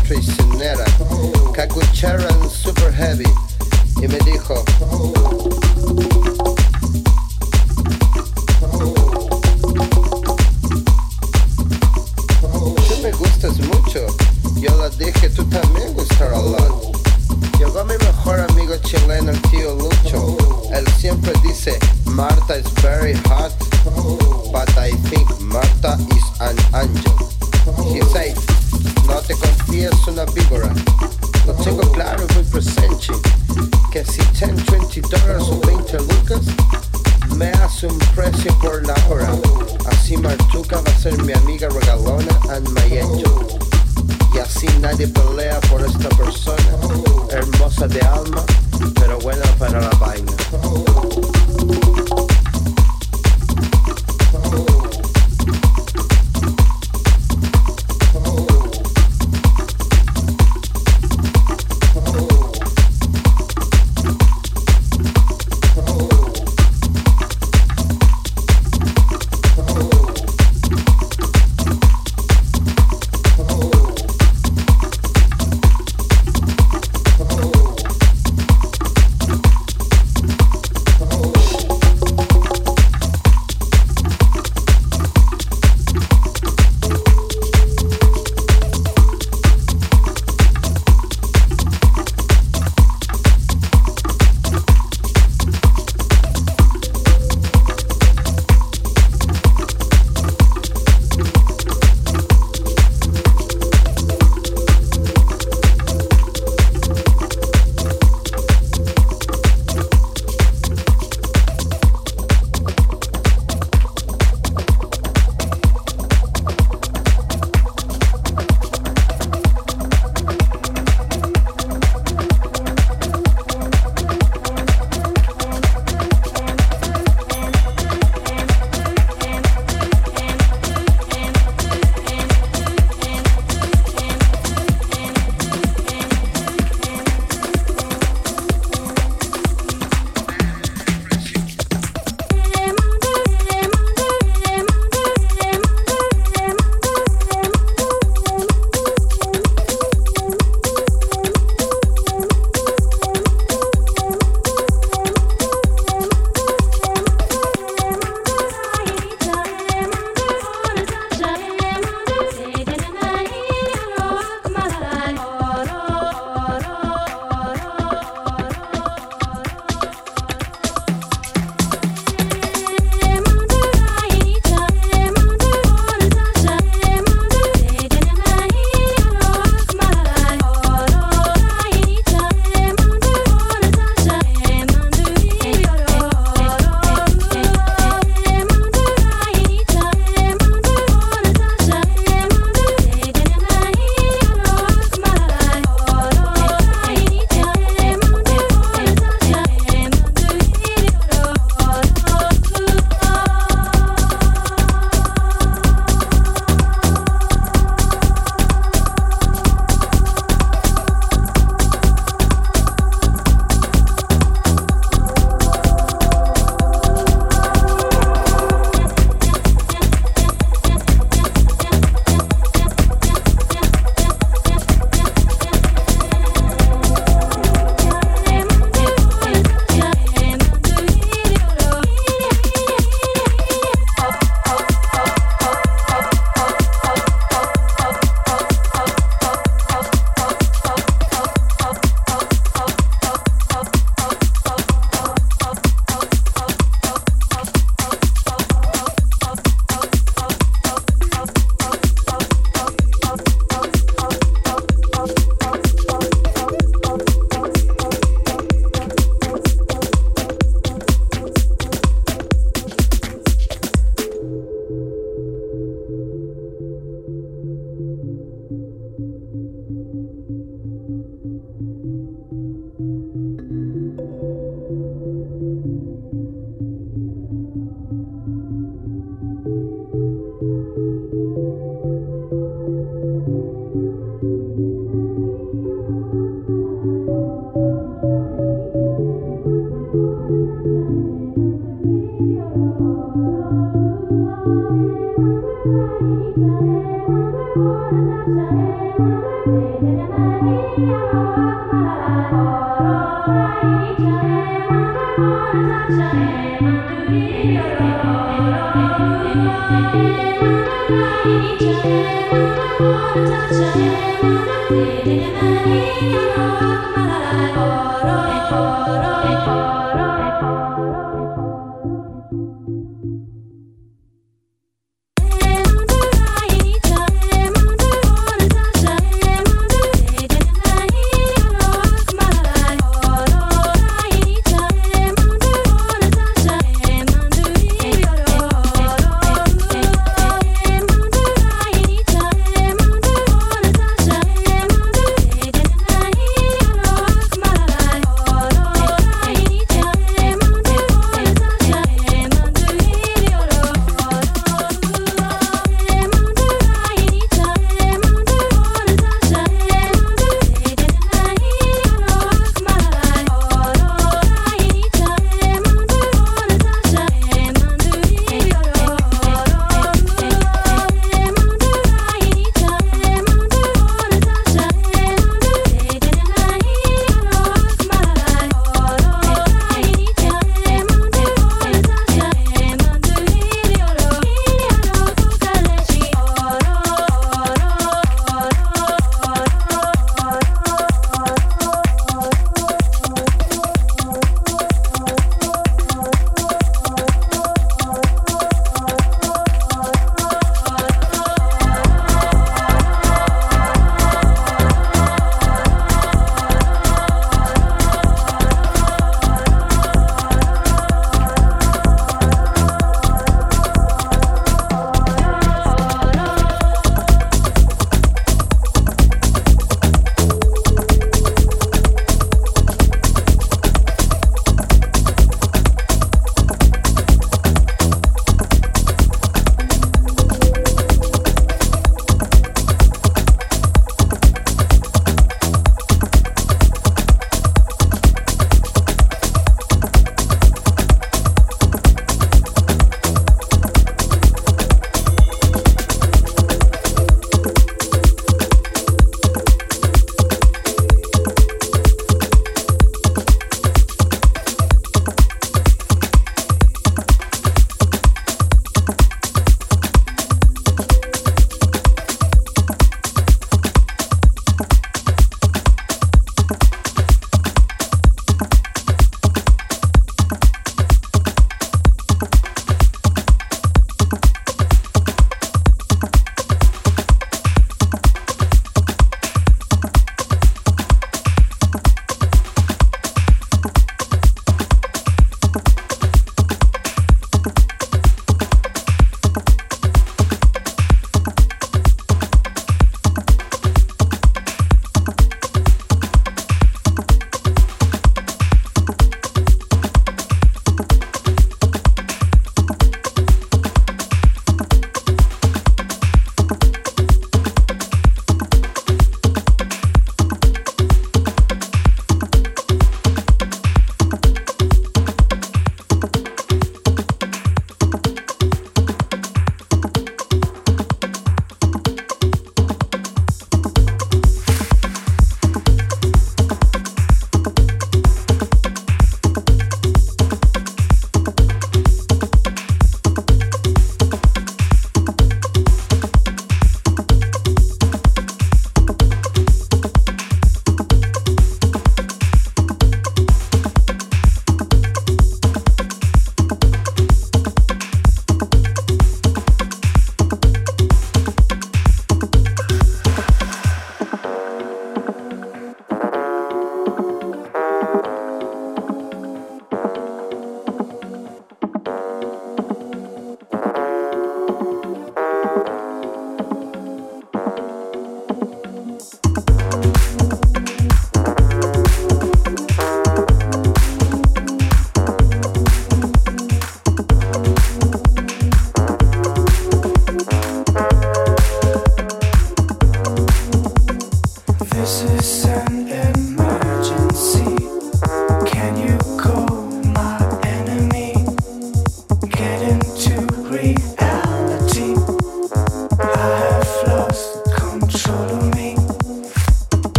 prisionera, Cacucharan Super Heavy, y me dijo, tú me gustas mucho, yo la dije, tú también gustarás lot. Llegó mi mejor amigo chileno, el tío Lucho, él siempre dice, Marta is very hot, but I think Marta is an angel. He said, no te confíes una víbora. Lo tengo claro muy presente. Que si 10, 20 dólares o 20 lucas me hace un precio por la hora. Así Marchuca va a ser mi amiga regalona and Mayencho. Y así nadie pelea por esta persona, hermosa de alma, pero buena para la vaina.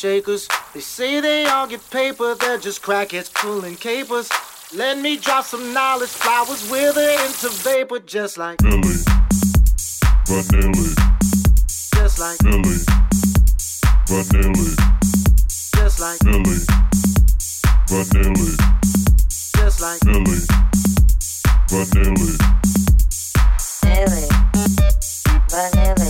Shakers. They say they all get paper, they're just crackheads pulling capers. Let me drop some knowledge, flowers wither into vapor, just like Billy. Vanilli. just like Philly. Vanilli. just like Philly. Vanilli. just like Philly. Vanilli. Nelly, I never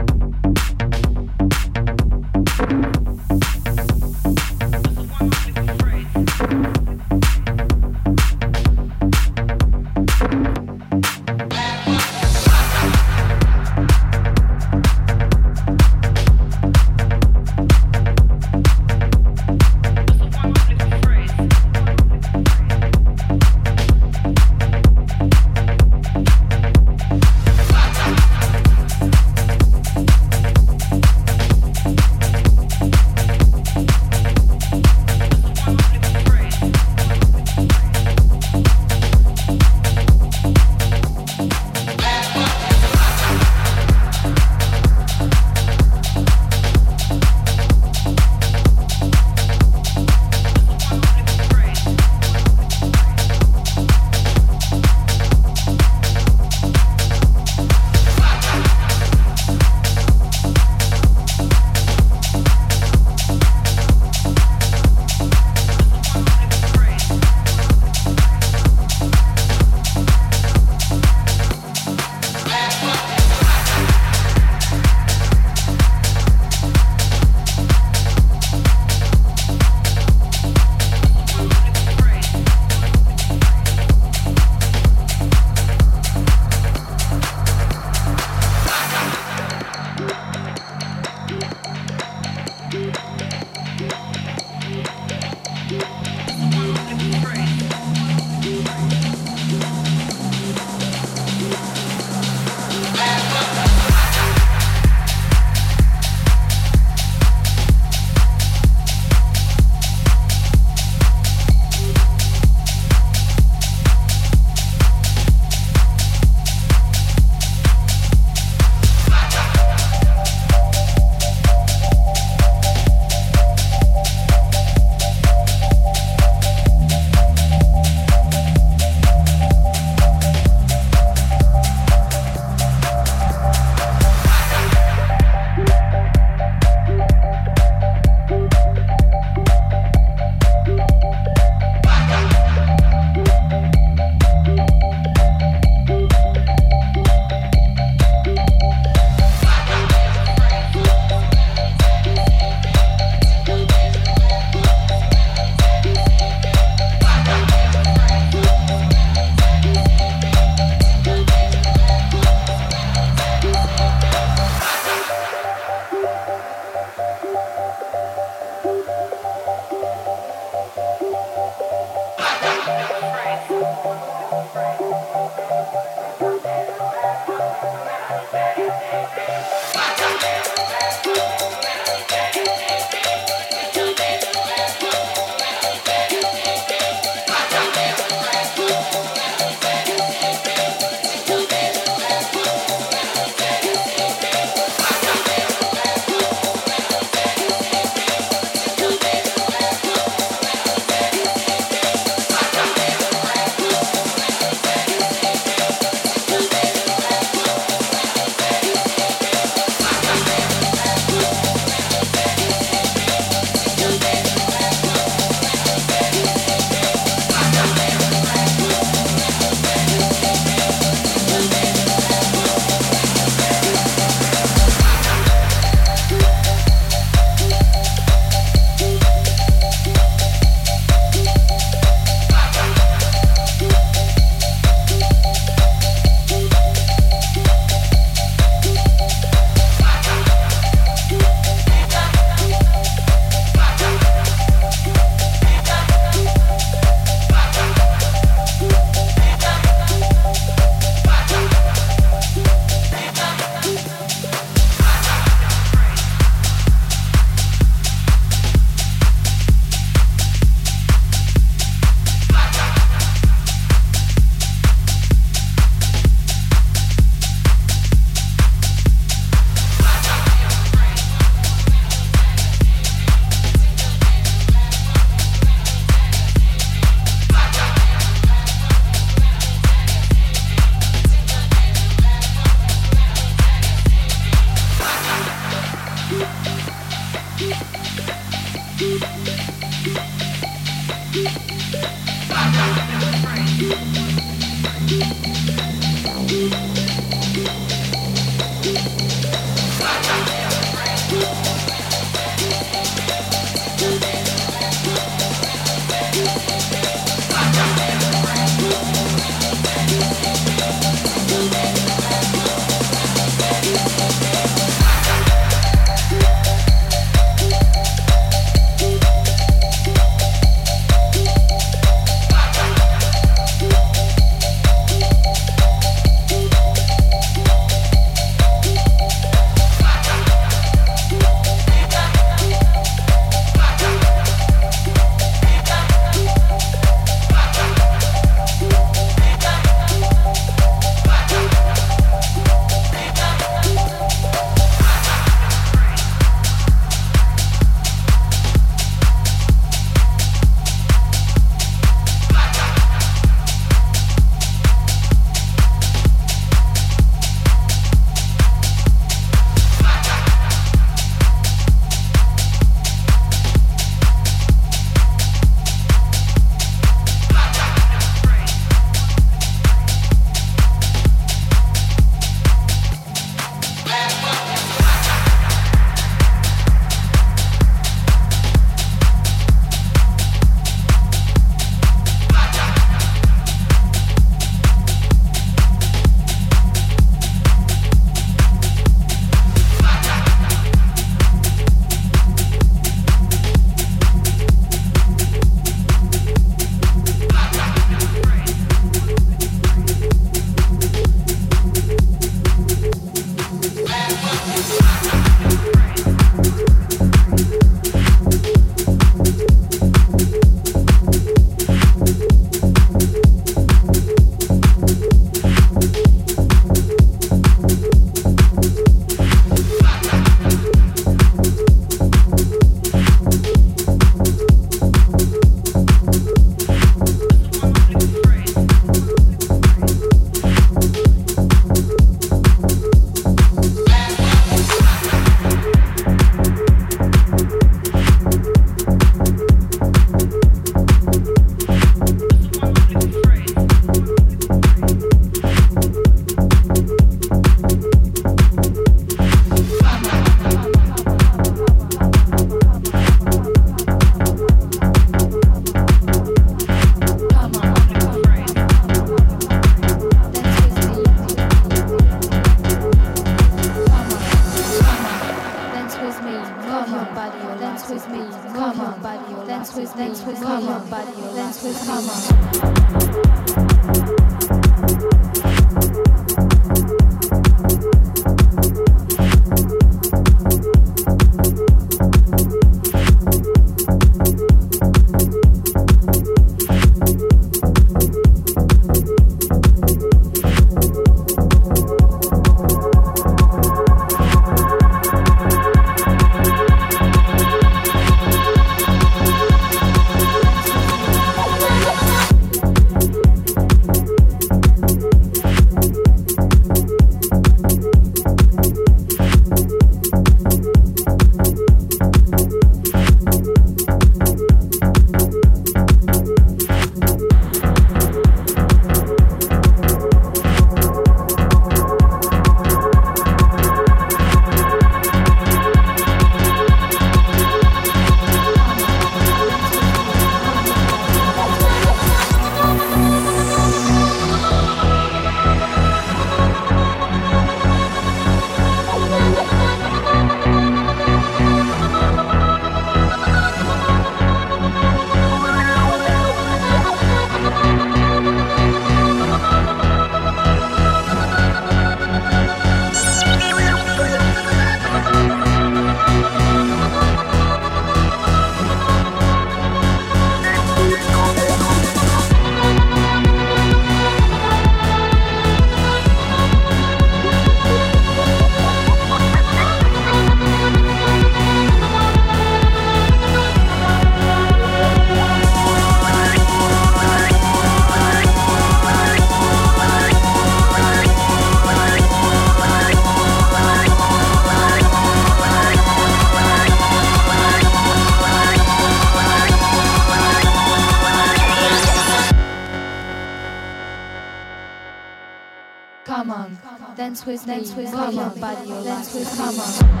Dance with me, come on, body, dance with me.